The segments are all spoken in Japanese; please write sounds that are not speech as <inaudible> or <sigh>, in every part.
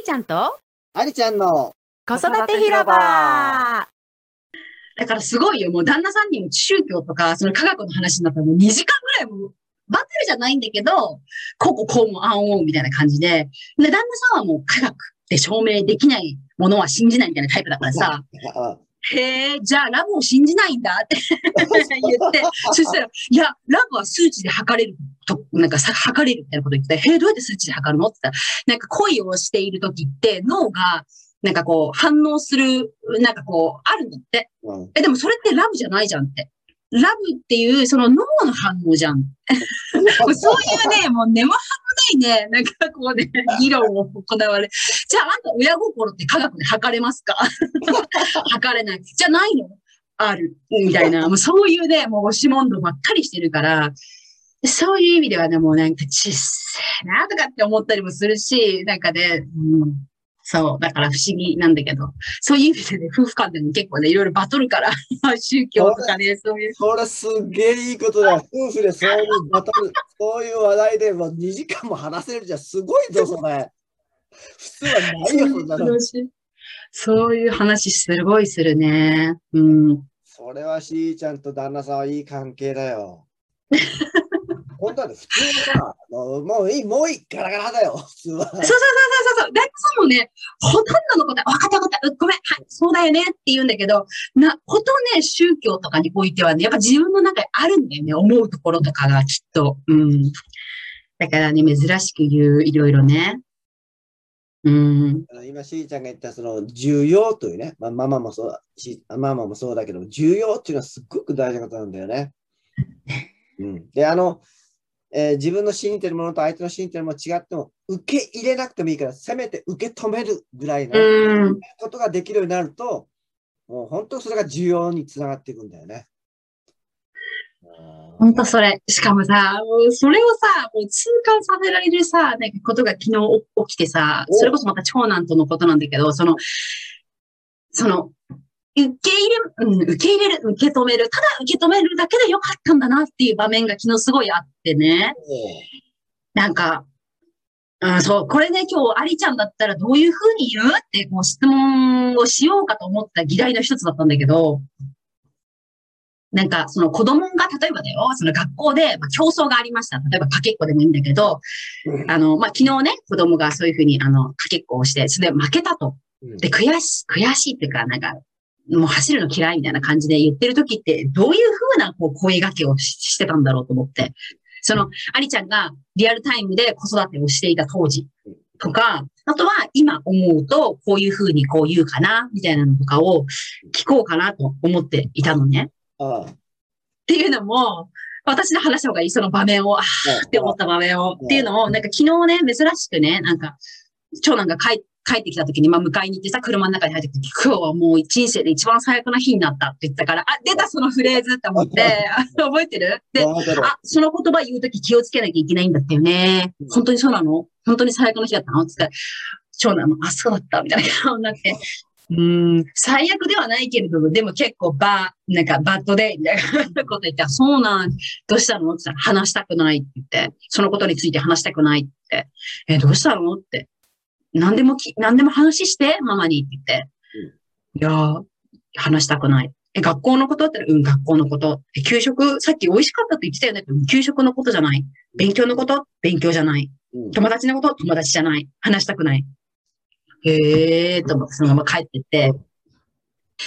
ーちゃんと？ありちゃんの。子育て広場。だからすごいよ。もう旦那さんにも宗教とか、その科学の話になったらもう2時間ぐらいもう、バトルじゃないんだけど、こうこうこうもあんおんみたいな感じで。で、旦那さんはもう科学で証明できないものは信じないみたいなタイプだからさ、あへえ、じゃあラブを信じないんだって <laughs> 言って、そしたら、いや、ラブは数値で測れると、なんかさ、測れるみたいなこと言って、へえ、どうやって数値で測るの？って言ったら、なんか恋をしている時って脳が、なんかこう反応する、なんかこう、あるんだって。うんえ、でもそれってラブじゃないじゃんって。ラブっていう、その脳の反応じゃん。<laughs> そういうね、もう根も葉もないね、<laughs> なんかこうね、<laughs> 議論を行われ。じゃあ、あんた親心って科学で測れますか？<laughs> 測れない。じゃないの？ある。みたいな。もうそういうね、もう押し問答ばっかりしてるから、そういう意味ではね、もうなんか小さいなとかって思ったりもするし、なんかね、うん、そう、だから不思議なんだけど、そういう意味でね、夫婦間でも結構ね、いろいろバトるから、<laughs> 宗教とかね、そういう。それすっげえいいことだよ。夫婦でそういうバトル、<laughs> そういう話題でもう2時間も話せるじゃん。すごいぞ、それ。普通はないよ、そんなの。そういう話すごいするね。うん。それはしーちゃんと旦那さんはいい関係だよ。<laughs> 本当はね、普通はさ、もうもういい、もういい、ガラガラだよ、<laughs> 普通は。そうそうそうそうそう。旦那さんもね、ほとんどのことは、わかったわかった、うんごめん、はい、そうだよねって言うんだけど、な、ことね、宗教とかにおいてはね、やっぱ自分の中にあるんだよね、思うところとかがきっと。うん。だからね、珍しく言う、いろいろね。うん。今、しーちゃんが言ったその重要というね、まあ、ママもそうだし、ママもそうだけど、重要っていうのはすっごく大事なことなんだよね。<laughs> うん、で、あの、えー自分の信じてるものと相手の信じてるもの違っても、受け入れなくてもいいから、せめて受け止めるぐらいのうん。ことができるようになると、もう本当それが重要につながっていくんだよね。ほんとそれ。しかもさ、それをさ、もう痛感させられるさ、なんかことが昨日起きてさ、おそれこそまた長男とのことなんだけど、その、その、受け入れる、うん、受け入れる、受け止める、ただ受け止めるだけでよかったんだなっていう場面が昨日すごいあってね。なんか、うん、そう、これね、今日、アリちゃんだったらどういうふうに言うって、こう質問をしようかと思った議題の一つだったんだけど、なんか、その子供が、例えばだよ、その学校で、まあ、競争がありました。例えば、かけっこでもいいんだけど、うんあの、まあ、昨日ね、子供がそういうふうに、あの、かけっこをして、それで負けたと。うんで、悔しい、悔しいっていうか、なんか、もう走るの嫌いみたいな感じで言ってる時って、どういうふうなこう声掛けをししてたんだろうと思って。その、アリちゃんがリアルタイムで子育てをしていた当時とか、あとは今思うと、こういうふうにこう言うかな、みたいなのとかを聞こうかなと思っていたのね。ああっていうのも、私の話した方がいい、その場面を、あーって思った場面を。うんっていうのを、なんか昨日ね、珍しくね、なんか、長男が帰帰ってきた時に、まあ迎えに行ってさ、車の中に入ってきて、今日はもう人生で一番最悪な日になったって言ったから、あ、出たそのフレーズって思って、あ <laughs> 覚えてる？で、あ、その言葉言うとき気をつけなきゃいけないんだったよね。うん。本当にそうなの？本当に最悪の日だったの？って言ったら、長男も、あ、そうだった、みたいな顔になって、うーん、最悪ではないけれども、でも結構バー、なんかバッドデイみたいなこと言って、あそうなん、どうしたの？って言ったら、話したくないって言って、そのことについて話したくないって、え、どうしたの？って、何でもき、何でも話して、ママにって言って、いやー、話したくない。え、学校のことだったら、うん、学校のこと。え、給食、さっき美味しかったって言ってたよね給食のことじゃない。勉強のこと？勉強じゃない。うん友達のこと？友達じゃない。話したくない。へーと思って、そのまま帰ってって。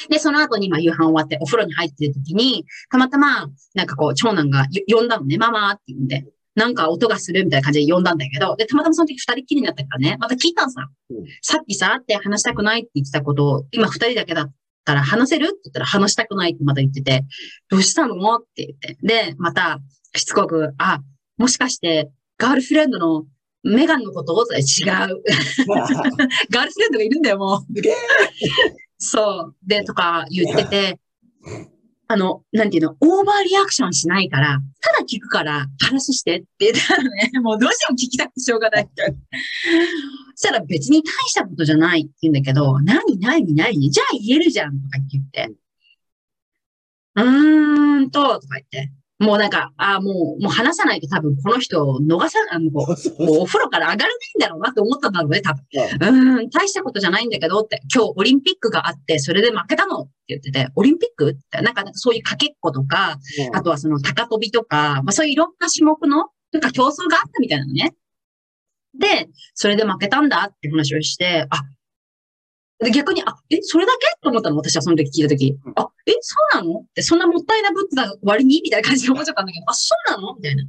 で、その後に、まあ、夕飯終わって、お風呂に入ってる時に、たまたま、なんかこう、長男がよ呼んだのね、ママって言うんで、なんか音がするみたいな感じで呼んだんだけど、で、たまたまその時二人っきりになったからね、また聞いたんさ。うんさっきさ、って話したくないって言ってたことを、今二人だけだったら話せる？って言ったら話したくないってまた言ってて、どうしたの？って言って。で、また、しつこく、あ、もしかして、ガールフレンドのメガンのこと？を違う。<laughs> ガールフレンドがいるんだよ、もう。そう。で、とか言ってて、あの、なんていうの、オーバーリアクションしないから、ただ聞くから話してって言ったらね、<laughs> もうどうしても聞きたくてしょうがないって。そしたら別に大したことじゃないって言うんだけど、何何何？じゃあ言えるじゃんとか言って。うーんと、とか言って。もうなんか、ああ、もう、もう話さないと多分この人を逃さ、あの、もうお風呂から上がれないんだろうなって思ったんだろうね、多分。うん。大したことじゃないんだけどって、今日オリンピックがあって、それで負けたのって言ってて、オリンピックって、なんかそういうかけっことか、あとはその高跳びとか、まあそういういろんな種目の、なんか競争があったみたいなのね。で、それで負けたんだって話をして、あ、で逆に、あ、え、それだけ？と思ったの私はその時聞いた時。うん。あ、え、そうなの？って、そんなもったいなぶってた割に？みたいな感じで思っちゃったんだけど、あ、そうなの？みたいな。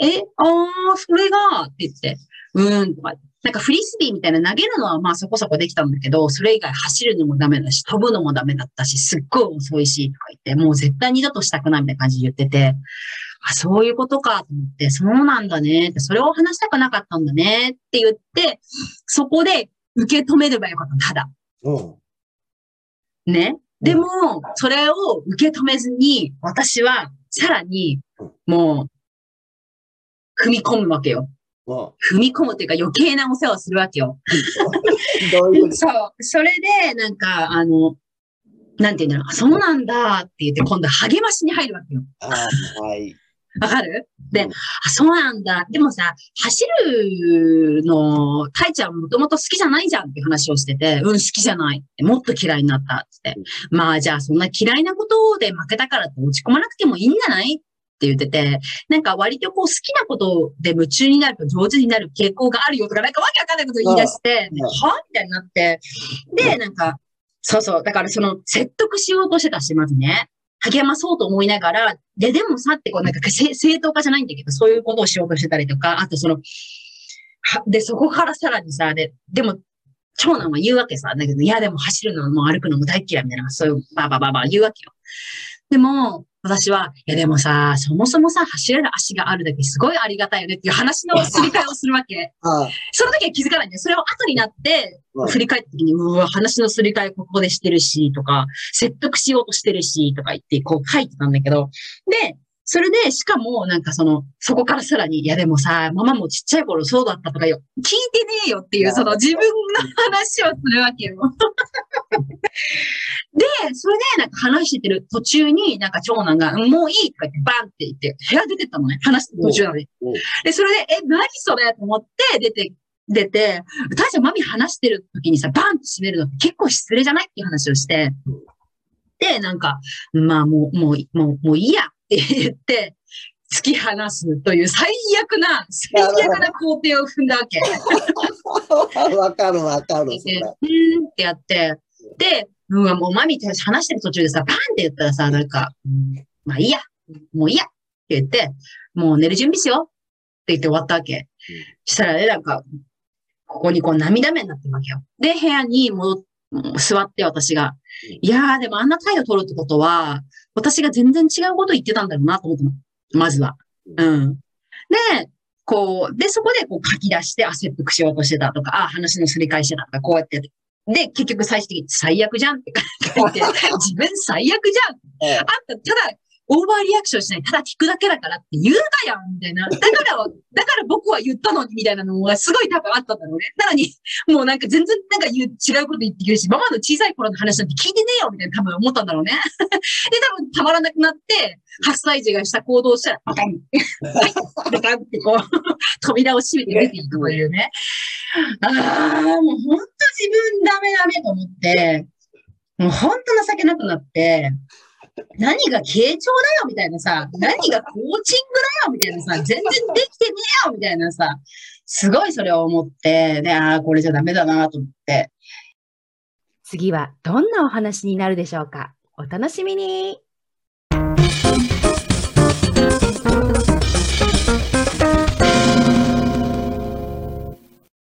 え、あー、それが、って言って、うーん、とか、なんかフリスビーみたいな投げるのはまあそこそこできたんだけど、それ以外走るのもダメだし、飛ぶのもダメだったし、すっごい遅いし、とか言って、もう絶対二度としたくないみたいな感じで言ってて、あ、そういうことかと思って、そうなんだねって、それを話したくなかったんだねって言って、そこで受け止めればよかった、ただ。うん。ね？でも、それを受け止めずに、私はさらに、もう、踏み込むわけよ。うん。踏み込むっていうか余計なお世話をするわけよ。<laughs> どういうこと？<laughs> そう。それで、なんか、あの、なんていうんだろう、あそうなんだって言って、今度励ましに入るわけよ。はい。わかる？で、うんあ、そうなんだ。でもさ、走るの、タイちゃんもともと好きじゃないじゃんって話をしてて、うん、好きじゃないって。もっと嫌いになったって。まあ、じゃあそんな嫌いなことで負けたからって落ち込まなくてもいいんじゃないって言ってて、なんか割とこう好きなことで夢中になると上手になる傾向があるよとか、なんかわけわかんないこと言い出して、うんはみたいになって。で、なんか、そうそう。だからその説得しようとしてたし、まずね。励まそうと思いながら、で、でもさってこうなんか正正当化じゃないんだけど、そういうことをしようとしてたりとか、あとその、はで、そこからさらにさ、で、でも、長男は言うわけさ、だけど、いやでも走るのも歩くのも大嫌いみたいな、そういうばばばば言うわけよ。でも、私は、いやでもさ、そもそもさ、走れる足があるだけすごいありがたいよねっていう話のすり替えをするわけ。ああ、その時は気づかないんだよ。それを後になってう、ん振り返った時に、うわ、話のすり替えここでしてるし、とか、説得しようとしてるし、とか言って、こう書いてたんだけど、で、それで、しかも、なんかその、そこからさらに、いやでもさ、ママもちっちゃい頃そうだったとかよ、聞いてねえよっていう、その自分の話をするわけよ。<laughs> で、それで、なんか話してる途中に、なんか長男が、もういいとか言って、バンって言って、部屋出てったのね。話してる途中なのに。おうおう。で、それで、え、何それと思って、出て、出て、大ちゃんマミ話してる時にさ、バンって閉めるのって結構失礼じゃない？っていう話をして、で、なんか、まあもう、もう、もう、もういいやって言って、突き放すという最悪な、最悪な工程を踏んだわけ。<laughs> わかるわかる。うーんってやって、で、うわ、もうマミって話してる途中でさ、バンって言ったらさ、なんか、うんまあいいや、もういいやって言って、もう寝る準備しようって言って終わったわけ。したらね、なんか、ここにこう涙目になってるわけよ。で、部屋に戻っ座って私がうん。いやー、でもあんな態度取るってことは、私が全然違うこと言ってたんだろうなと思ったの。まずは。うん。で、こう、で、そこでこう書き出して、あ、切腹しようとしてたとか、あ、話のすり返しだとか、こうやって。で、結局最終的に最悪じゃんって書いて、<laughs> 自分最悪じゃんええあんた、ただ、オーバーリアクションしない、ただ聞くだけだからって言うなやんみたいな。だから、だから僕は言ったのに、みたいなのがすごい多分あったんだろうね。なのに、もうなんか全然なんか言う違うこと言ってくるし、ママの小さい頃の話なんて聞いてねえよみたいな多分思ったんだろうね。<laughs> で、多分たまらなくなって、8歳児がした行動したら、バカンはい、バカンってこう、<laughs> 扉を閉めて出ていくというね。ああ、もう本当自分ダメダメと思って、もう本当情けなくなって、何が傾聴だよみたいなさ、何がコーチングだよみたいなさ、全然できてねえよみたいなさ、すごいそれを思って、ね、ああ、これじゃダメだなと思って。次はどんなお話になるでしょうか？お楽しみに